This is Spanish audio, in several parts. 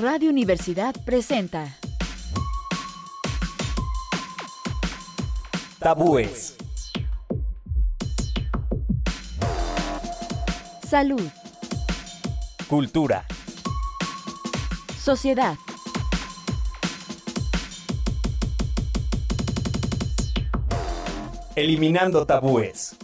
Radio Universidad presenta Tabúes. Salud, Cultura. sociedad, Eliminando tabúes.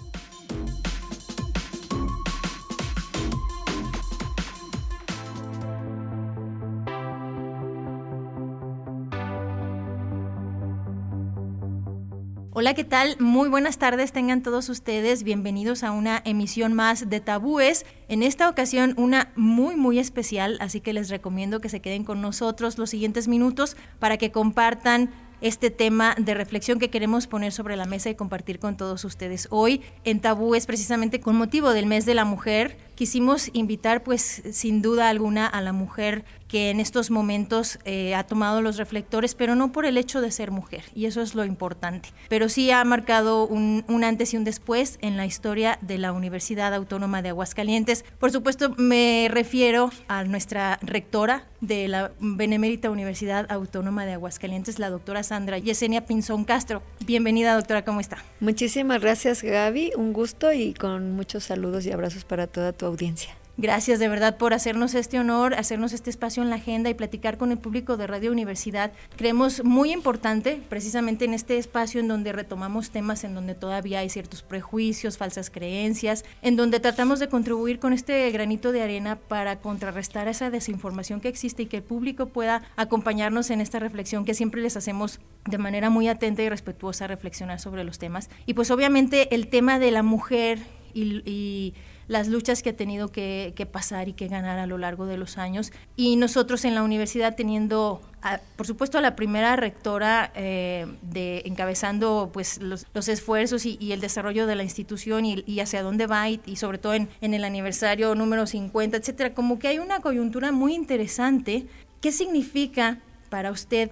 Hola, ¿qué tal? Muy buenas tardes, tengan todos ustedes bienvenidos a una emisión más de Tabúes. En esta ocasión una muy muy especial, así que les recomiendo que se queden con nosotros los siguientes minutos para que compartan este tema de reflexión que queremos poner sobre la mesa y compartir con todos ustedes. Hoy en Tabúes, precisamente con motivo del mes de la mujer, quisimos invitar pues sin duda alguna a la mujer que en estos momentos eh, ha tomado los reflectores, pero no por el hecho de ser mujer, y eso es lo importante, pero sí ha marcado un, un, antes y un después en la historia de la Universidad Autónoma de Aguascalientes. Por supuesto, me refiero a nuestra rectora de la Benemérita Universidad Autónoma de Aguascalientes, la doctora Sandra Yesenia Pinzón Castro. Bienvenida, doctora, ¿cómo está? Muchísimas gracias, Gaby, un gusto y con muchos saludos y abrazos para toda tu audiencia. Gracias de verdad por hacernos este honor, hacernos este espacio en la agenda y platicar con el público de Radio Universidad. Creemos muy importante, precisamente en este espacio en donde retomamos temas en donde todavía hay ciertos prejuicios, falsas creencias, en donde tratamos de contribuir con este granito de arena para contrarrestar esa desinformación que existe y que el público pueda acompañarnos en esta reflexión que siempre les hacemos de manera muy atenta y respetuosa reflexionar sobre los temas. Y pues obviamente el tema de la mujer y, y las luchas que ha tenido que, pasar y que ganar a lo largo de los años. Y nosotros en la universidad teniendo, a, por supuesto, a la primera rectora eh, de encabezando pues los, los esfuerzos y, el desarrollo de la institución y, y hacia dónde va y, y sobre todo en, en, el aniversario número 50, etcétera, como que hay una coyuntura muy interesante. ¿Qué significa para usted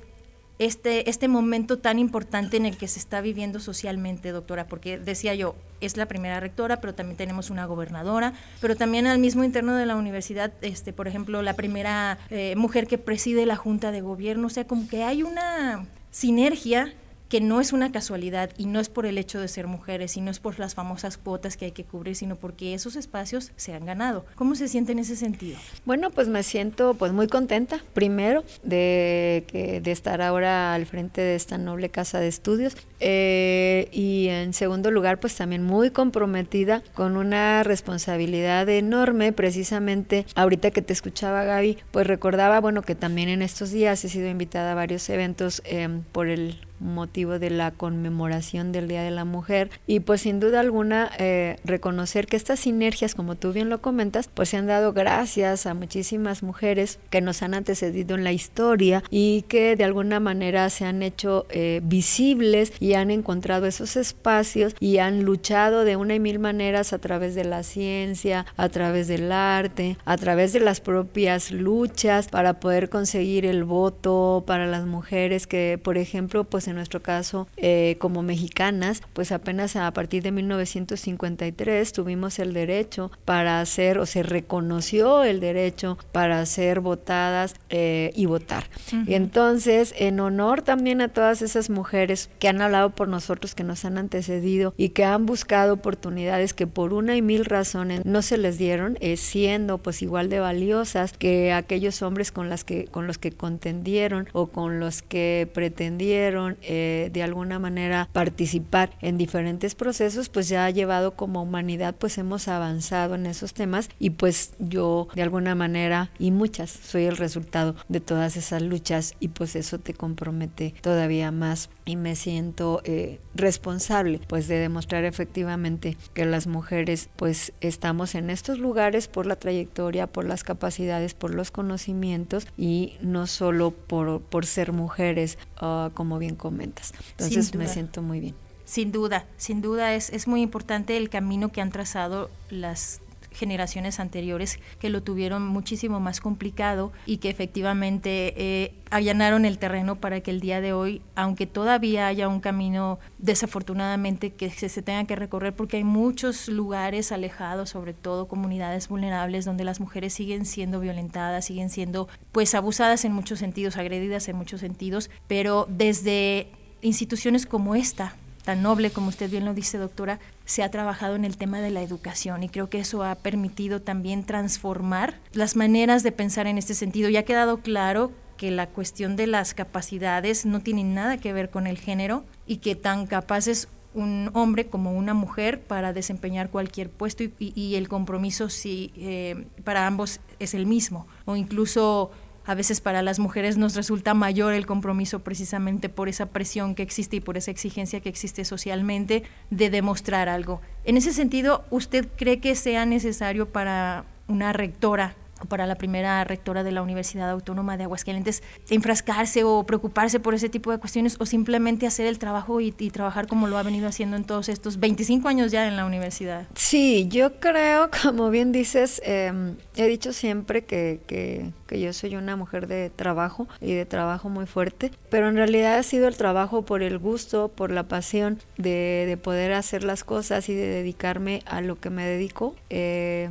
este, este momento tan importante en el que se está viviendo socialmente, doctora, porque decía yo, es la primera rectora, pero también tenemos una gobernadora, pero también al mismo interno de la universidad, este, por ejemplo, la primera eh, mujer que preside la Junta de Gobierno, o sea, como que hay una sinergia que no es una casualidad y no es por el hecho de ser mujeres y no es por las famosas cuotas que hay que cubrir, sino porque esos espacios se han ganado. ¿Cómo se siente en ese sentido? Bueno, pues me siento pues muy contenta, primero, de, que, de estar ahora al frente de esta noble casa de estudios eh, y en segundo lugar, pues también muy comprometida con una responsabilidad enorme, precisamente ahorita que te escuchaba Gaby, pues recordaba, bueno, que también en estos días he sido invitada a varios eventos eh, por el motivo de la conmemoración del Día de la Mujer. Y pues sin duda alguna eh, reconocer que estas sinergias, como tú bien lo comentas, pues se han dado gracias a muchísimas mujeres que nos han antecedido en la historia y que de alguna manera se han hecho eh, visibles y han encontrado esos espacios y han luchado de una y mil maneras a través de la ciencia, a través del arte, a través de las propias luchas para poder conseguir el voto para las mujeres que, por ejemplo, pues en nuestro caso eh, como mexicanas, pues apenas a partir de 1953 tuvimos el derecho para hacer o se reconoció el derecho para ser votadas eh, y votar. Uh -huh. Y entonces, en honor también a todas esas mujeres que han hablado por nosotros, que nos han antecedido y que han buscado oportunidades que por una y mil razones no se les dieron, eh, siendo pues igual de valiosas que aquellos hombres con, las que, con los que contendieron o con los que pretendieron eh, de alguna manera participar en diferentes procesos, pues ya ha llevado como humanidad, pues hemos avanzado en esos temas y pues yo de alguna manera y muchas soy el resultado de todas esas luchas y pues eso te compromete todavía más y me siento eh, responsable pues de demostrar efectivamente que las mujeres pues estamos en estos lugares por la trayectoria, por las capacidades, por los conocimientos y no solo por, por ser mujeres uh, como bien comentas. Entonces me siento muy bien. Sin duda, sin duda es, es muy importante el camino que han trazado las generaciones anteriores que lo tuvieron muchísimo más complicado y que efectivamente eh, allanaron el terreno para que el día de hoy, aunque todavía haya un camino desafortunadamente que se, se tenga que recorrer porque hay muchos lugares alejados, sobre todo comunidades vulnerables donde las mujeres siguen siendo violentadas, siguen siendo pues abusadas en muchos sentidos, agredidas en muchos sentidos, pero desde instituciones como esta, tan noble como usted bien lo dice, doctora, se ha trabajado en el tema de la educación y creo que eso ha permitido también transformar las maneras de pensar en este sentido. Ya ha quedado claro que la cuestión de las capacidades no tiene nada que ver con el género y que tan capaz es un hombre como una mujer para desempeñar cualquier puesto y, el compromiso sí, eh, para ambos es el mismo o incluso a veces para las mujeres nos resulta mayor el compromiso precisamente por esa presión que existe y por esa exigencia que existe socialmente de demostrar algo. En ese sentido, ¿usted cree que sea necesario para una rectora para la primera rectora de la Universidad Autónoma de Aguascalientes enfrascarse o preocuparse por ese tipo de cuestiones o simplemente hacer el trabajo y, trabajar como lo ha venido haciendo en todos estos 25 años ya en la universidad? Sí, yo creo, como bien dices, em, he dicho siempre que, que, yo soy una mujer de trabajo y de trabajo muy fuerte, pero en realidad ha sido el trabajo por el gusto, por la pasión de, de poder hacer las cosas y de dedicarme a lo que me dedico. Eh,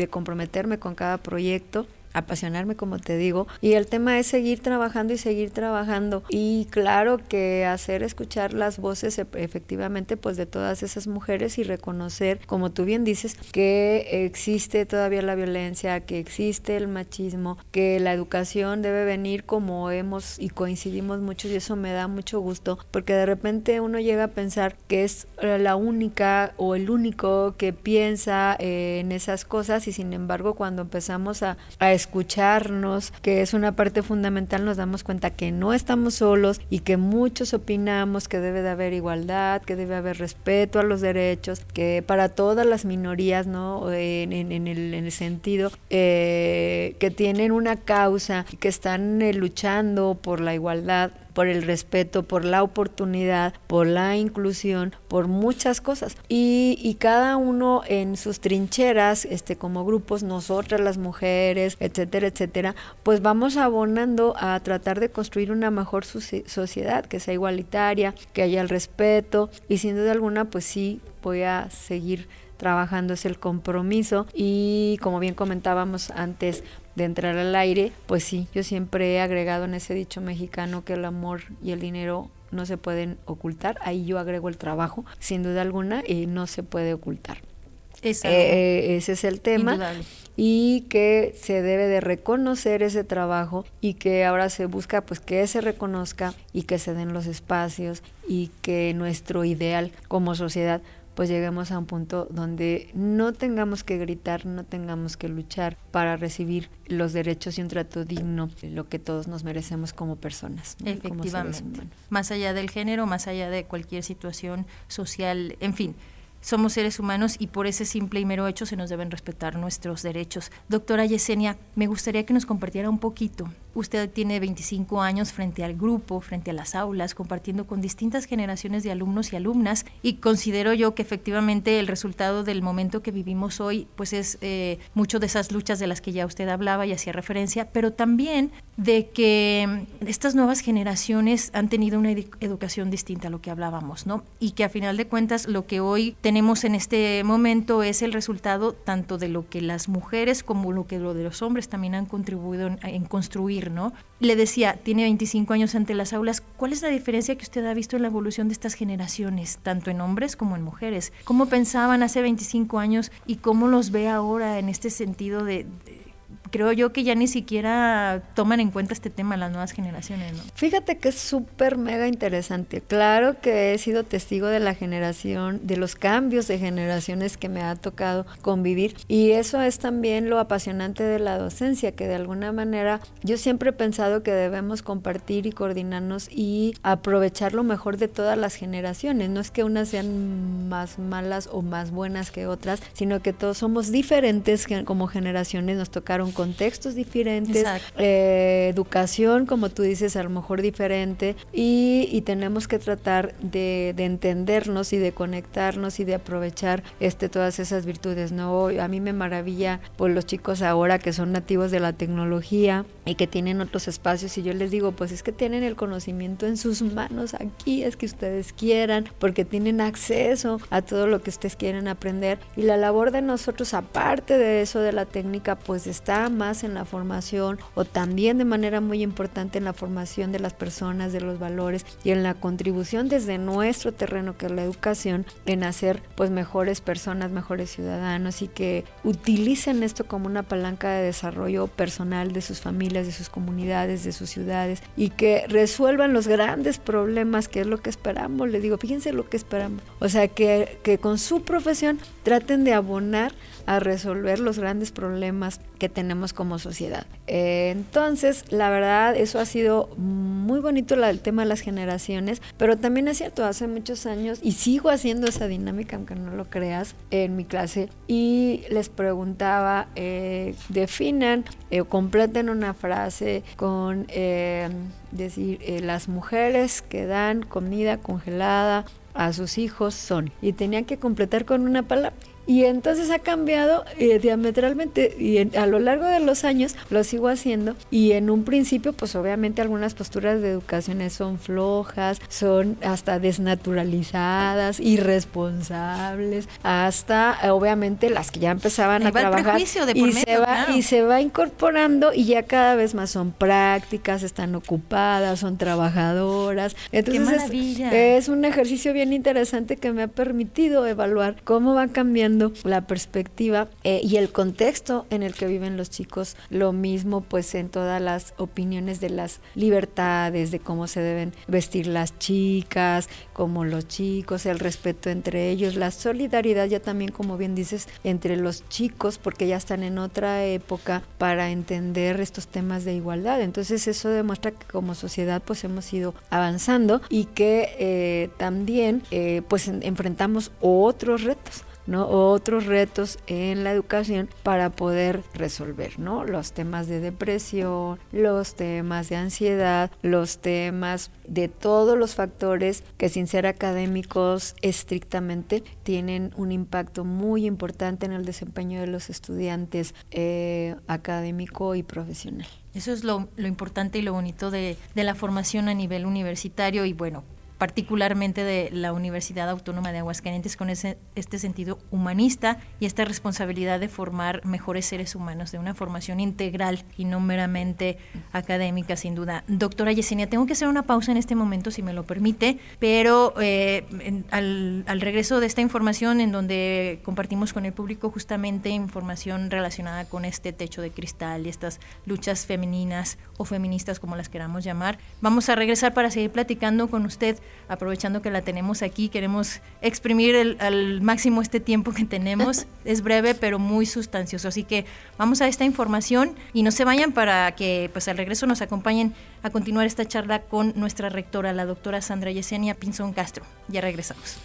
de comprometerme con cada proyecto apasionarme como te digo y el tema es seguir trabajando y seguir trabajando. Y claro que hacer escuchar las voces efectivamente pues de todas esas mujeres y reconocer como tú bien dices que existe todavía la violencia que existe el machismo que la educación debe venir como hemos y coincidimos mucho y eso me da mucho gusto porque de repente uno llega a pensar que es la única o el único que piensa en esas cosas y sin embargo cuando empezamos a, a escucharnos, que es una parte fundamental, nos damos cuenta que no estamos solos y que muchos opinamos que debe de haber igualdad, que debe haber respeto a los derechos, que para todas las minorías, ¿no? En, en, el, en el, sentido eh, que tienen una causa, que están eh, luchando por la igualdad por el respeto, por la oportunidad, por la inclusión, por muchas cosas. Y, y cada uno en sus trincheras, este, como grupos, nosotras las mujeres, etcétera, etcétera, pues vamos abonando a tratar de construir una mejor sociedad, que sea igualitaria, que haya el respeto y sin duda alguna, pues sí, voy a seguir trabajando es el compromiso. Y como bien comentábamos antes de entrar al aire, pues sí, yo siempre he agregado en ese dicho mexicano que el amor y el dinero no se pueden ocultar, ahí yo agrego el trabajo, sin duda alguna, y no se puede ocultar. Eh, eh, ese es el tema. y que se debe de reconocer ese trabajo y que ahora se busca pues que se reconozca y que se den los espacios y que nuestro ideal como sociedad pues lleguemos a un punto donde no tengamos que gritar, no tengamos que luchar para recibir los derechos y un trato digno, lo que todos nos merecemos como personas. Efectivamente. más allá del género, más allá de cualquier situación social, en fin somos seres humanos y por ese simple y mero hecho se nos deben respetar nuestros derechos. Doctora Yesenia, me gustaría que nos compartiera un poquito. Usted tiene 25 años frente al grupo, frente a las aulas, compartiendo con distintas generaciones de alumnos y alumnas y considero yo que efectivamente el resultado del momento que vivimos hoy pues es eh, mucho de esas luchas de las que ya usted hablaba y hacía referencia, pero también de que estas nuevas generaciones han tenido una educación distinta a lo que hablábamos, ¿no? Y que a final de cuentas lo que hoy tenemos en este momento es el resultado tanto de lo que las mujeres como lo que lo de los hombres también han contribuido en, construir, Le decía, tiene 25 años ante las aulas, ¿cuál es la diferencia que usted ha visto en la evolución de estas generaciones, tanto en hombres como en mujeres? ¿Cómo pensaban hace 25 años y cómo los ve ahora en este sentido de creo yo que ya ni siquiera toman en cuenta este tema las nuevas generaciones, ¿no? Fíjate que es súper mega interesante. Claro que he sido testigo de la generación, de los cambios de generaciones que me ha tocado convivir y eso es también lo apasionante de la docencia, que de alguna manera yo siempre he pensado que debemos compartir y coordinarnos y aprovechar lo mejor de todas las generaciones. No es que unas sean más malas o más buenas que otras, sino que todos somos diferentes como generaciones, nos tocaron contextos diferentes, eh, educación, como tú dices, a lo mejor diferente, y, tenemos que tratar de, entendernos y de conectarnos y de aprovechar este, todas esas virtudes, ¿no? A mí me maravilla por los chicos ahora que son nativos de la tecnología y que tienen otros espacios y yo les digo, pues es que tienen el conocimiento en sus manos aquí, es que ustedes quieran, porque tienen acceso a todo lo que ustedes quieren aprender y la labor de nosotros aparte de eso de la técnica pues está más en la formación o también de manera muy importante en la formación de las personas, de los valores y en la contribución desde nuestro terreno que es la educación en hacer pues mejores personas, mejores ciudadanos y que utilicen esto como una palanca de desarrollo personal de sus familias, de sus comunidades, de sus ciudades y que resuelvan los grandes problemas que es lo que esperamos. Les digo, fíjense lo que esperamos. O sea, que, que con su profesión traten de abonar a resolver los grandes problemas que tenemos como sociedad. Eh, entonces, la verdad, eso ha sido muy bonito el tema de las generaciones, pero también es cierto, hace muchos años, y sigo haciendo esa dinámica, aunque no lo creas, en mi clase, y les preguntaba, eh, definan o completen una frase con eh, decir, las mujeres que dan comida congelada a sus hijos son, y tenían que completar con una palabra. Y entonces ha cambiado eh, diametralmente y a lo largo de los años lo sigo haciendo. Y en un principio pues obviamente algunas posturas de educación son flojas, son hasta desnaturalizadas, irresponsables, hasta obviamente las que ya empezaban a trabajar y, se va, y se va incorporando y ya cada vez más son prácticas, están ocupadas, son trabajadoras. Entonces es un ejercicio bien interesante que me ha permitido evaluar cómo va cambiando la perspectiva eh, y el contexto en el que viven los chicos. Lo mismo pues en todas las opiniones de las libertades, de cómo se deben vestir las chicas, como los chicos, el respeto entre ellos, la solidaridad ya también como bien dices entre los chicos porque ya están en otra época para entender estos temas de igualdad. Entonces eso demuestra que como sociedad pues hemos ido avanzando y que eh, también eh, pues enfrentamos otros retos otros retos en la educación para poder resolver ¿no? los temas de depresión, los temas de ansiedad, los temas de todos los factores que sin ser académicos estrictamente tienen un impacto muy importante en el desempeño de los estudiantes eh, académico y profesional. Eso es lo, importante y lo bonito de la formación a nivel universitario y bueno, particularmente de la Universidad Autónoma de Aguascalientes con ese, este sentido humanista y esta responsabilidad de formar mejores seres humanos, de una formación integral y no meramente académica, sin duda. Doctora Yesenia, tengo que hacer una pausa en este momento, si me lo permite, pero eh, al, al regreso de esta información en donde compartimos con el público justamente información relacionada con este techo de cristal y estas luchas femeninas o feministas, como las queramos llamar, vamos a regresar para seguir platicando con usted aprovechando que la tenemos aquí, queremos exprimir al máximo este tiempo que tenemos. es breve, pero muy sustancioso. Así que vamos a esta información y no se vayan para que pues al regreso nos acompañen a continuar esta charla con nuestra rectora, la doctora Sandra Yesenia Pinzón Castro. Ya regresamos.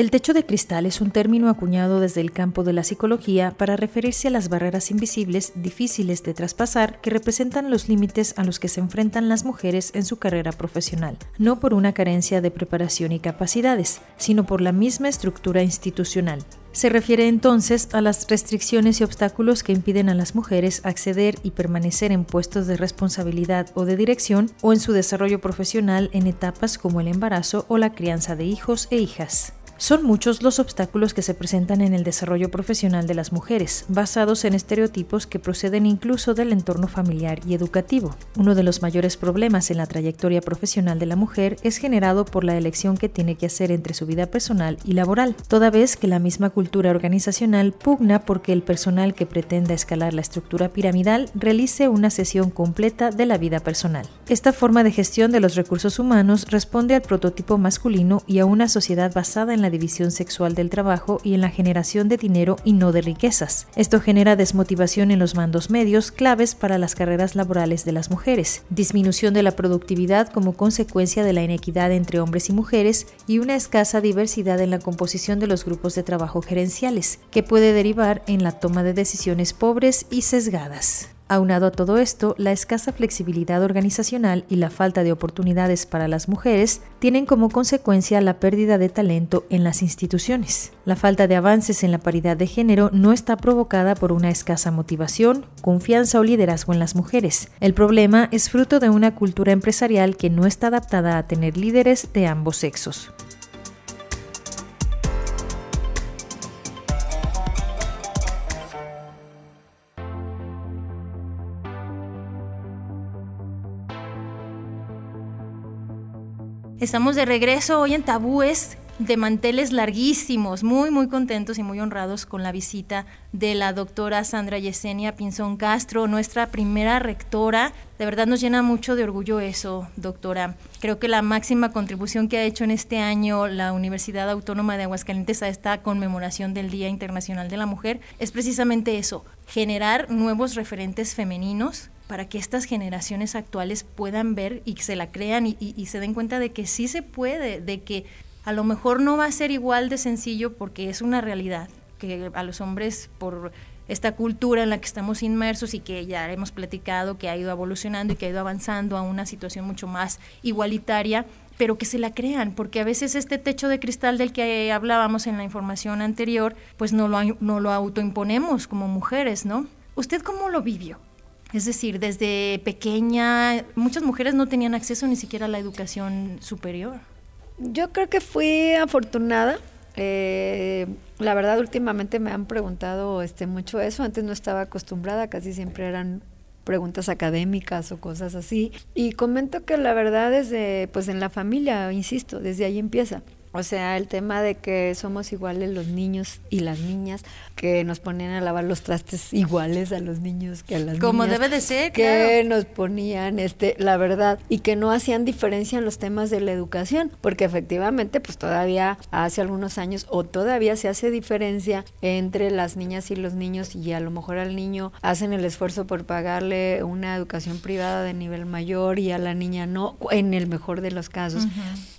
El techo de cristal es un término acuñado desde el campo de la psicología para referirse a las barreras invisibles difíciles de traspasar que representan los límites a los que se enfrentan las mujeres en su carrera profesional, no por una carencia de preparación y capacidades, sino por la misma estructura institucional. Se refiere entonces a las restricciones y obstáculos que impiden a las mujeres acceder y permanecer en puestos de responsabilidad o de dirección o en su desarrollo profesional en etapas como el embarazo o la crianza de hijos e hijas. Son muchos los obstáculos que se presentan en el desarrollo profesional de las mujeres, basados en estereotipos que proceden incluso del entorno familiar y educativo. Uno de los mayores problemas en la trayectoria profesional de la mujer es generado por la elección que tiene que hacer entre su vida personal y laboral, toda vez que la misma cultura organizacional pugna porque el personal que pretenda escalar la estructura piramidal realice una sesión completa de la vida personal. Esta forma de gestión de los recursos humanos responde al prototipo masculino y a una sociedad basada en la división sexual del trabajo y en la generación de dinero y no de riquezas. Esto genera desmotivación en los mandos medios claves para las carreras laborales de las mujeres, disminución de la productividad como consecuencia de la inequidad entre hombres y mujeres y una escasa diversidad en la composición de los grupos de trabajo gerenciales, que puede derivar en la toma de decisiones pobres y sesgadas. Aunado a todo esto, la escasa flexibilidad organizacional y la falta de oportunidades para las mujeres tienen como consecuencia la pérdida de talento en las instituciones. La falta de avances en la paridad de género no está provocada por una escasa motivación, confianza o liderazgo en las mujeres. El problema es fruto de una cultura empresarial que no está adaptada a tener líderes de ambos sexos. Estamos de regreso hoy en Tabúes de manteles larguísimos, muy muy contentos y muy honrados con la visita de la doctora Sandra Yesenia Pinzón Castro, nuestra primera rectora. De verdad nos llena mucho de orgullo eso, doctora. Creo que la máxima contribución que ha hecho en este año la Universidad Autónoma de Aguascalientes a esta conmemoración del Día Internacional de la Mujer es precisamente eso, generar nuevos referentes femeninos para que estas generaciones actuales puedan ver y se la crean y, se den cuenta de que sí se puede, de que a lo mejor no va a ser igual de sencillo porque es una realidad, que a los hombres por esta cultura en la que estamos inmersos y que ya hemos platicado que ha ido evolucionando y que ha ido avanzando a una situación mucho más igualitaria, pero que se la crean, porque a veces este techo de cristal del que hablábamos en la información anterior, pues no lo, no lo autoimponemos como mujeres, ¿no? ¿Usted cómo lo vivió? Es decir, desde pequeña muchas mujeres no tenían acceso ni siquiera a la educación superior. Yo creo que fui afortunada. Eh, la verdad, últimamente me han preguntado este, mucho eso. Antes no estaba acostumbrada, casi siempre eran preguntas académicas o cosas así. Y comento que la verdad desde, pues en la familia, insisto, desde ahí empieza. O sea, el tema de que somos iguales los niños y las niñas, que nos ponían a lavar los trastes iguales a los niños que a las niñas. Como debe de ser, Que nos ponían, este, la verdad, y que no hacían diferencia en los temas de la educación, porque efectivamente, pues todavía hace algunos años, o todavía se hace diferencia entre las niñas y los niños, y a lo mejor al niño hacen el esfuerzo por pagarle una educación privada de nivel mayor y a la niña no, en el mejor de los casos.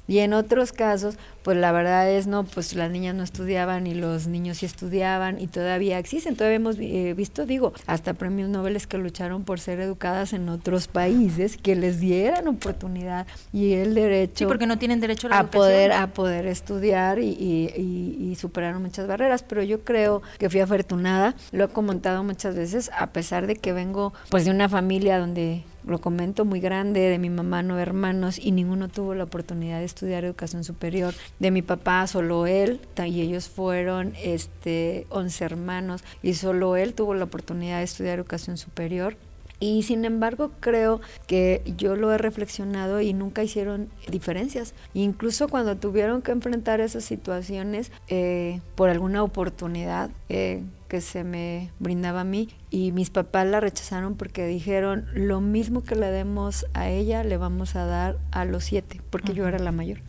Y en otros casos, pues la verdad es, no, pues las niñas no estudiaban y los niños sí estudiaban y todavía existen. Todavía hemos eh, visto, digo, hasta premios Nobel que lucharon por ser educadas en otros países, que les dieran oportunidad y el derecho. Sí, porque no tienen derecho a la a poder A poder estudiar y, y, y, superaron muchas barreras. Pero yo creo que fui afortunada, lo he comentado muchas veces, a pesar de que vengo pues de una familia donde lo comento, muy grande, de mi mamá nueve hermanos y ninguno tuvo la oportunidad de estudiar educación superior. De mi papá solo él y ellos fueron este 11 hermanos y solo él tuvo la oportunidad de estudiar educación superior. Y sin embargo creo que yo lo he reflexionado y nunca hicieron diferencias. Incluso cuando tuvieron que enfrentar esas situaciones eh, por alguna oportunidad eh, que se me brindaba a mí y mis papás la rechazaron porque dijeron lo mismo que le demos a ella le vamos a dar a los siete, porque yo era la mayor.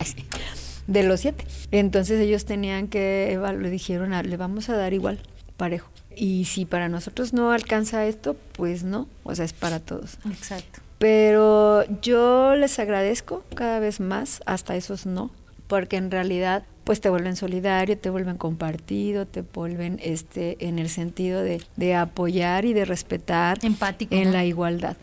de los siete. Entonces ellos tenían que, le dijeron, le vamos a dar igual, parejo. Y si para nosotros no alcanza esto, pues no, o sea, es para todos. Exacto. Pero yo les agradezco cada vez más, hasta esos no, porque en realidad pues te vuelven solidario, te vuelven compartido, te vuelven este en el sentido de, de apoyar y de respetar Empático, en la igualdad.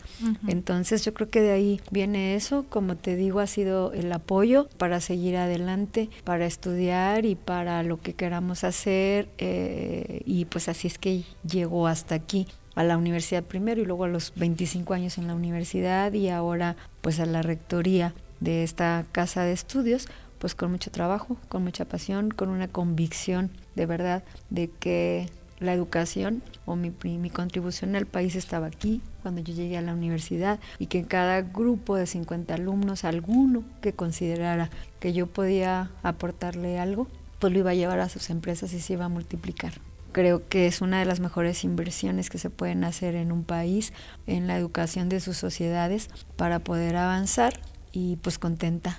Entonces yo creo que de ahí viene eso, como te digo, ha sido el apoyo para seguir adelante, para estudiar y para lo que queramos hacer eh, y pues así es que llegó hasta aquí a la universidad primero y luego a los 25 años en la universidad y ahora pues a la rectoría de esta casa de estudios pues con mucho trabajo, con mucha pasión, con una convicción de verdad de que la educación o mi, mi, contribución al país estaba aquí cuando yo llegué a la universidad y que en cada grupo de 50 alumnos, alguno que considerara que yo podía aportarle algo, pues lo iba a llevar a sus empresas y se iba a multiplicar. Creo que es una de las mejores inversiones que se pueden hacer en un país, en la educación de sus sociedades, para poder avanzar y pues contenta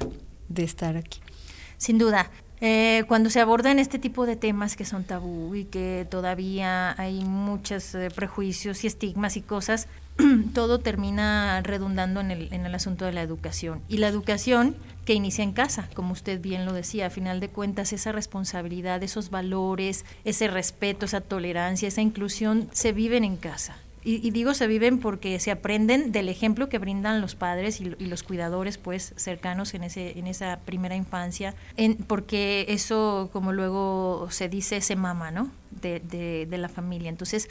de estar aquí. Sin duda. Eh, cuando se abordan este tipo de temas que son tabú y que todavía hay muchos eh, prejuicios y estigmas y cosas, todo termina redundando en el, en el asunto de la educación. Y la educación que inicia en casa, como usted bien lo decía, a final de cuentas esa responsabilidad, esos valores, ese respeto, esa tolerancia, esa inclusión se viven en casa. Y, digo se viven porque se aprenden del ejemplo que brindan los padres y, los cuidadores pues cercanos en ese en esa primera infancia en, porque eso como luego se dice se mama no de, de, de la familia entonces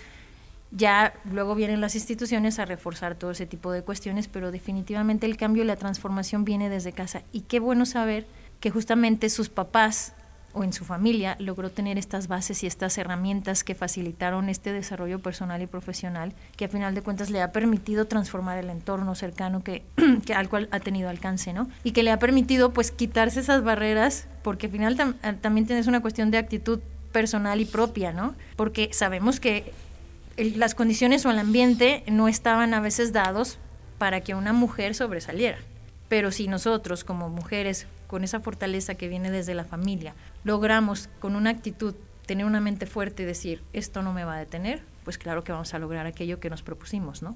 ya luego vienen las instituciones a reforzar todo ese tipo de cuestiones, pero definitivamente el cambio y la transformación viene desde casa. Y qué bueno saber que justamente sus papás o en su familia logró tener estas bases y estas herramientas que facilitaron este desarrollo personal y profesional, que a final de cuentas le ha permitido transformar el entorno cercano que, al cual ha tenido alcance, ¿no? Y que le ha permitido pues quitarse esas barreras, porque al final también tienes una cuestión de actitud personal y propia, ¿no? Porque sabemos que las condiciones o el ambiente no estaban a veces dados para que una mujer sobresaliera. Pero si nosotros como mujeres, con esa fortaleza que viene desde la familia, logramos con una actitud tener una mente fuerte y decir, esto no me va a detener, pues claro que vamos a lograr aquello que nos propusimos, ¿no?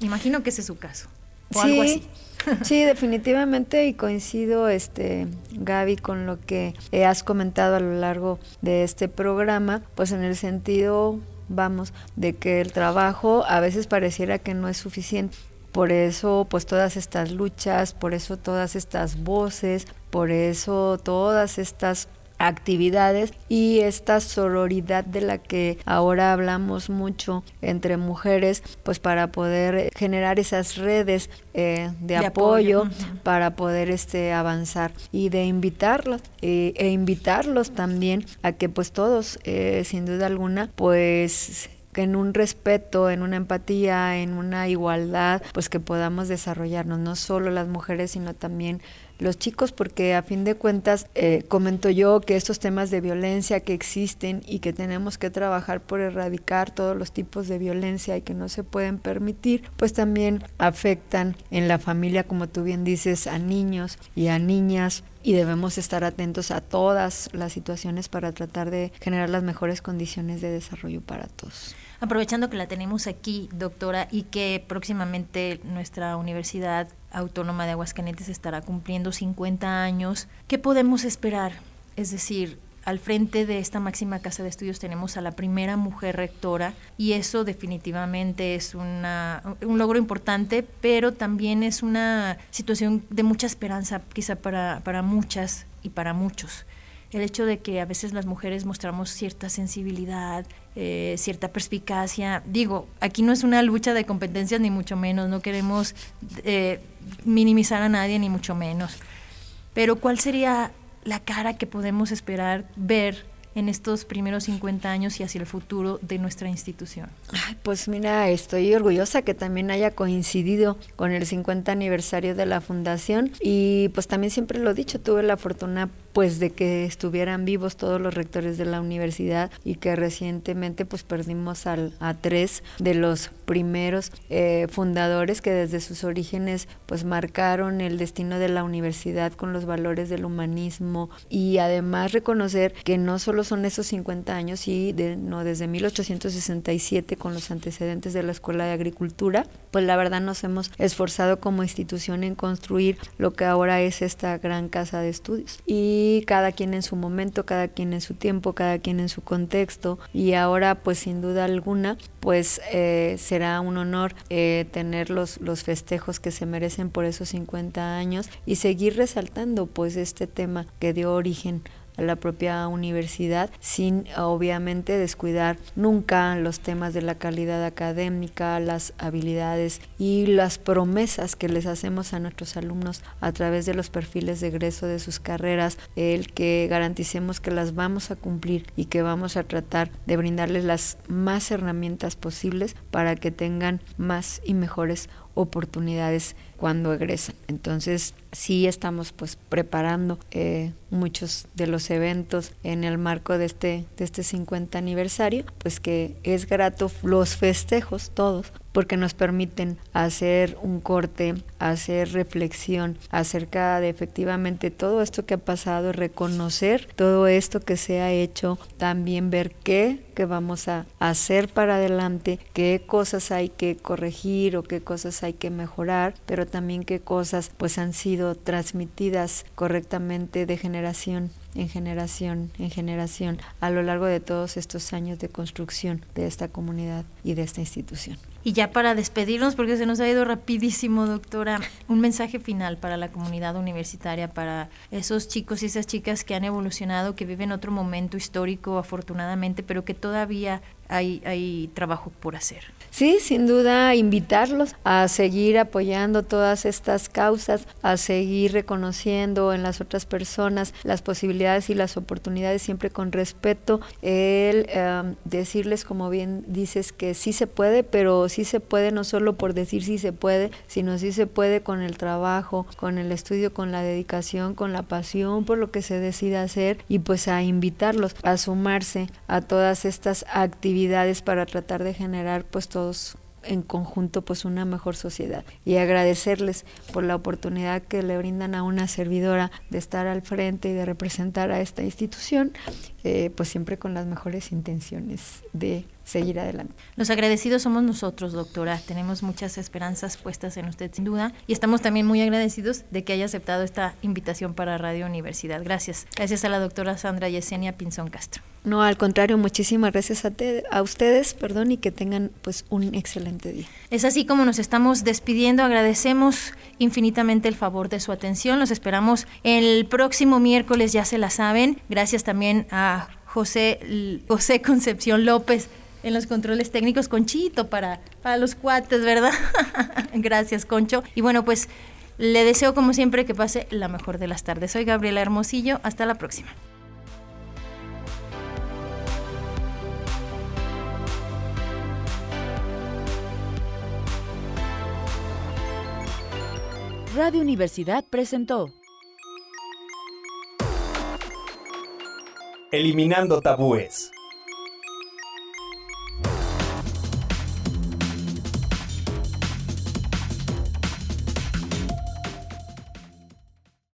Imagino que ese es su caso. O algo así. sí, definitivamente y coincido, este, Gaby, con lo que has comentado a lo largo de este programa, pues en el sentido vamos, de que el trabajo a veces pareciera que no es suficiente. Por eso, pues todas estas luchas, por eso todas estas voces, por eso todas estas actividades y esta sororidad de la que ahora hablamos mucho entre mujeres, pues para poder generar esas redes eh, de, apoyo, para poder este avanzar y de invitarlos eh, e invitarlos también a que pues todos, eh, sin duda alguna, pues en un respeto, en una empatía, en una igualdad, pues que podamos desarrollarnos, no solo las mujeres, sino también los chicos, porque a fin de cuentas eh, comento yo que estos temas de violencia que existen y que tenemos que trabajar por erradicar todos los tipos de violencia y que no se pueden permitir, pues también afectan en la familia, como tú bien dices, a niños y a niñas y debemos estar atentos a todas las situaciones para tratar de generar las mejores condiciones de desarrollo para todos. Aprovechando que la tenemos aquí, doctora, y que próximamente nuestra Universidad Autónoma de Aguascalientes estará cumpliendo 50 años, ¿qué podemos esperar? Es decir, al frente de esta máxima casa de estudios tenemos a la primera mujer rectora y eso definitivamente es un logro importante, pero también es una situación de mucha esperanza quizá para, para muchas y para muchos el hecho de que a veces las mujeres mostramos cierta sensibilidad, eh, cierta perspicacia. Digo, aquí no es una lucha de competencias ni mucho menos, no queremos eh, minimizar a nadie ni mucho menos. Pero ¿cuál sería la cara que podemos esperar ver en estos primeros 50 años y hacia el futuro de nuestra institución? pues mira, estoy orgullosa que también haya coincidido con el 50 aniversario de la fundación y pues también siempre lo he dicho, tuve la fortuna pues de que estuvieran vivos todos los rectores de la universidad y que recientemente pues perdimos al, a tres de los primeros eh, fundadores que desde sus orígenes pues marcaron el destino de la universidad con los valores del humanismo y además reconocer que no solo son esos 50 años y de, no desde 1867 con los antecedentes de la Escuela de Agricultura, pues la verdad nos hemos esforzado como institución en construir lo que ahora es esta gran casa de estudios. Y cada quien en su momento, cada quien en su tiempo, cada quien en su contexto. Y ahora pues sin duda alguna pues eh, será un honor eh, tener los, los festejos que se merecen por esos 50 años y seguir resaltando pues este tema que dio origen a la propia universidad sin obviamente descuidar nunca los temas de la calidad académica, las habilidades y las promesas que les hacemos a nuestros alumnos a través de los perfiles de egreso de sus carreras, el que garanticemos que las vamos a cumplir y que vamos a tratar de brindarles las más herramientas posibles para que tengan más y mejores cuando egresan. Entonces, sí estamos pues preparando eh, muchos de los eventos en el marco de este, de este 50 aniversario, pues que es grato los festejos todos, porque nos permiten hacer un corte, hacer reflexión acerca de efectivamente todo esto que ha pasado, reconocer todo esto que se ha hecho, también ver qué que vamos a hacer para adelante, qué cosas hay que corregir o qué cosas hay que mejorar, pero también qué cosas pues han sido transmitidas correctamente de generación en generación en generación a lo largo de todos estos años de construcción de esta comunidad y de esta institución. Y ya para despedirnos, porque se nos ha ido rapidísimo, doctora, un mensaje final para la comunidad universitaria, para esos chicos y esas chicas que han evolucionado, que viven otro momento histórico, afortunadamente, pero que todavía hay, hay trabajo por hacer. Sí, sin duda, invitarlos a seguir apoyando todas estas causas, a seguir reconociendo en las otras personas las posibilidades y las oportunidades, siempre con respeto, el em, decirles, como bien dices, que sí se puede, pero sí se puede no solo por decir sí se puede, sino sí se puede con el trabajo, con el estudio, con la dedicación, con la pasión por lo que se decida hacer y pues a invitarlos a sumarse a todas estas actividades para tratar de generar pues en conjunto pues una mejor sociedad. Y agradecerles por la oportunidad que le brindan a una servidora de estar al frente y de representar a esta institución eh, pues siempre con las mejores intenciones de seguir adelante. Los agradecidos somos nosotros, doctora. Tenemos muchas esperanzas puestas en usted, sin duda, y estamos también muy agradecidos de que haya aceptado esta invitación para Radio Universidad. Gracias. Gracias a la doctora Sandra Yesenia Pinzón Castro. No, al contrario, muchísimas gracias a, a ustedes, perdón, y que tengan pues un excelente día. Es así como nos estamos despidiendo. Agradecemos infinitamente el favor de su atención. Los esperamos el próximo miércoles, ya se la saben. Gracias también a José, José Concepción López en los controles técnicos, Conchito, para, para los cuates, ¿verdad? Gracias, Concho. Y bueno, pues le deseo como siempre que pase la mejor de las tardes. Soy Gabriela Hermosillo, hasta la próxima. Radio Universidad presentó Eliminando tabúes.